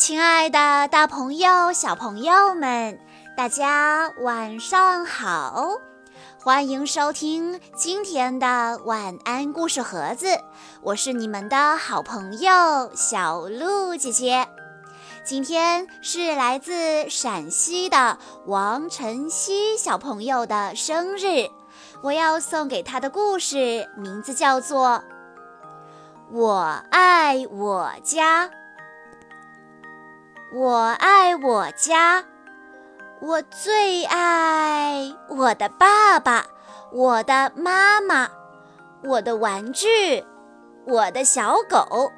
亲爱的，大朋友、小朋友们，大家晚上好！欢迎收听今天的晚安故事盒子，我是你们的好朋友小鹿姐姐。今天是来自陕西的王晨曦小朋友的生日，我要送给他的故事名字叫做《我爱我家》。我爱我家，我最爱我的爸爸，我的妈妈，我的玩具，我的小狗，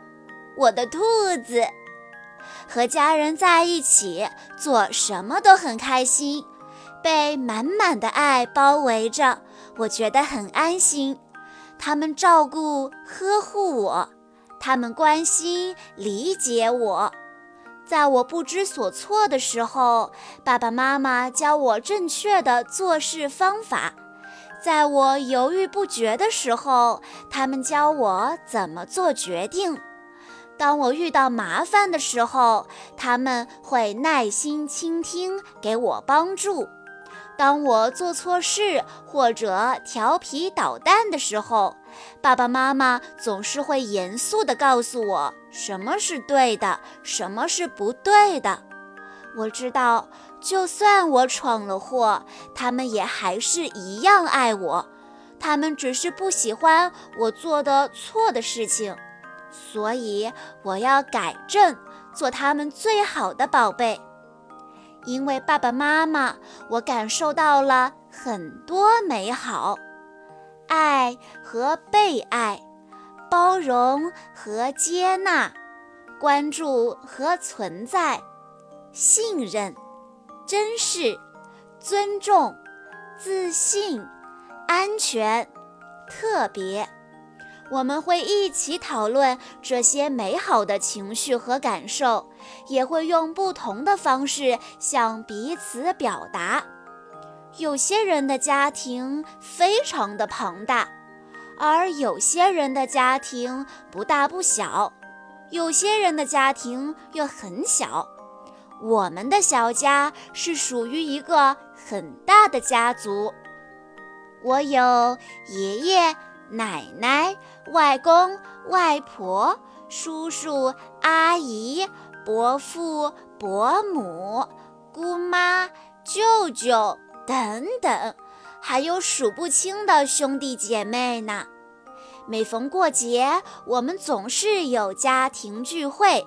我的兔子。和家人在一起，做什么都很开心，被满满的爱包围着，我觉得很安心。他们照顾、呵护我，他们关心、理解我。在我不知所措的时候，爸爸妈妈教我正确的做事方法；在我犹豫不决的时候，他们教我怎么做决定；当我遇到麻烦的时候，他们会耐心倾听，给我帮助。当我做错事或者调皮捣蛋的时候，爸爸妈妈总是会严肃地告诉我什么是对的，什么是不对的。我知道，就算我闯了祸，他们也还是一样爱我。他们只是不喜欢我做的错的事情，所以我要改正，做他们最好的宝贝。因为爸爸妈妈，我感受到了很多美好，爱和被爱，包容和接纳，关注和存在，信任、珍视、尊重、自信、安全、特别。我们会一起讨论这些美好的情绪和感受，也会用不同的方式向彼此表达。有些人的家庭非常的庞大，而有些人的家庭不大不小，有些人的家庭又很小。我们的小家是属于一个很大的家族。我有爷爷。奶奶、外公、外婆、叔叔、阿姨、伯父、伯母、姑妈、舅舅等等，还有数不清的兄弟姐妹呢。每逢过节，我们总是有家庭聚会。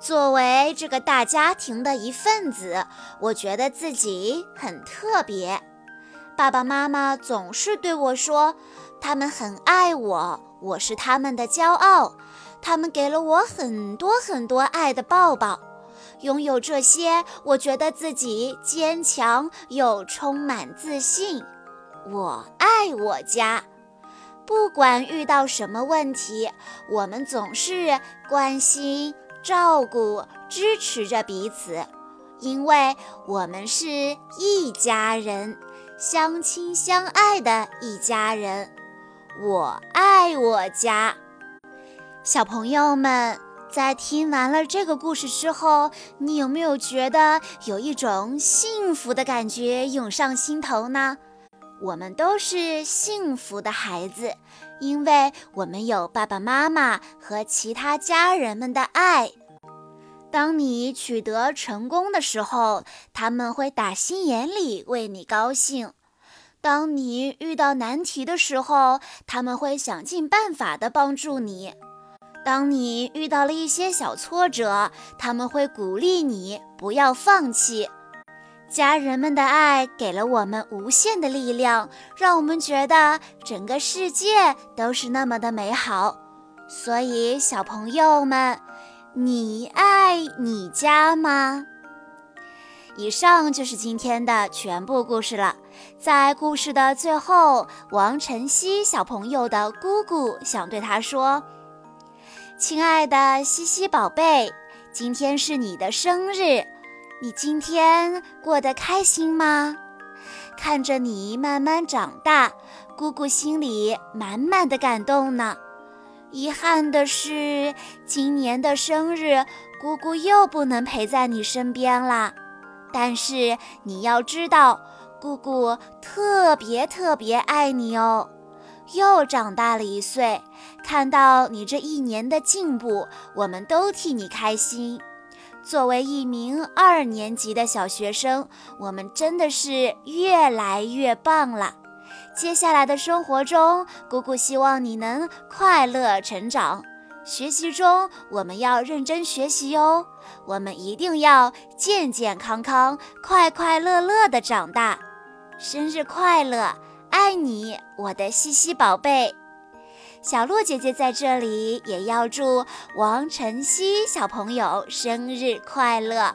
作为这个大家庭的一份子，我觉得自己很特别。爸爸妈妈总是对我说。他们很爱我，我是他们的骄傲。他们给了我很多很多爱的抱抱。拥有这些，我觉得自己坚强又充满自信。我爱我家，不管遇到什么问题，我们总是关心、照顾、支持着彼此，因为我们是一家人，相亲相爱的一家人。我爱我家，小朋友们，在听完了这个故事之后，你有没有觉得有一种幸福的感觉涌上心头呢？我们都是幸福的孩子，因为我们有爸爸妈妈和其他家人们的爱。当你取得成功的时候，他们会打心眼里为你高兴。当你遇到难题的时候，他们会想尽办法的帮助你；当你遇到了一些小挫折，他们会鼓励你不要放弃。家人们的爱给了我们无限的力量，让我们觉得整个世界都是那么的美好。所以，小朋友们，你爱你家吗？以上就是今天的全部故事了。在故事的最后，王晨曦小朋友的姑姑想对他说：“亲爱的西西宝贝，今天是你的生日，你今天过得开心吗？看着你慢慢长大，姑姑心里满满的感动呢。遗憾的是，今年的生日。”姑姑又不能陪在你身边啦。但是你要知道，姑姑特别特别爱你哦。又长大了一岁，看到你这一年的进步，我们都替你开心。作为一名二年级的小学生，我们真的是越来越棒了。接下来的生活中，姑姑希望你能快乐成长。学习中，我们要认真学习哟。我们一定要健健康康、快快乐乐的长大。生日快乐，爱你，我的西西宝贝。小鹿姐姐在这里也要祝王晨曦小朋友生日快乐。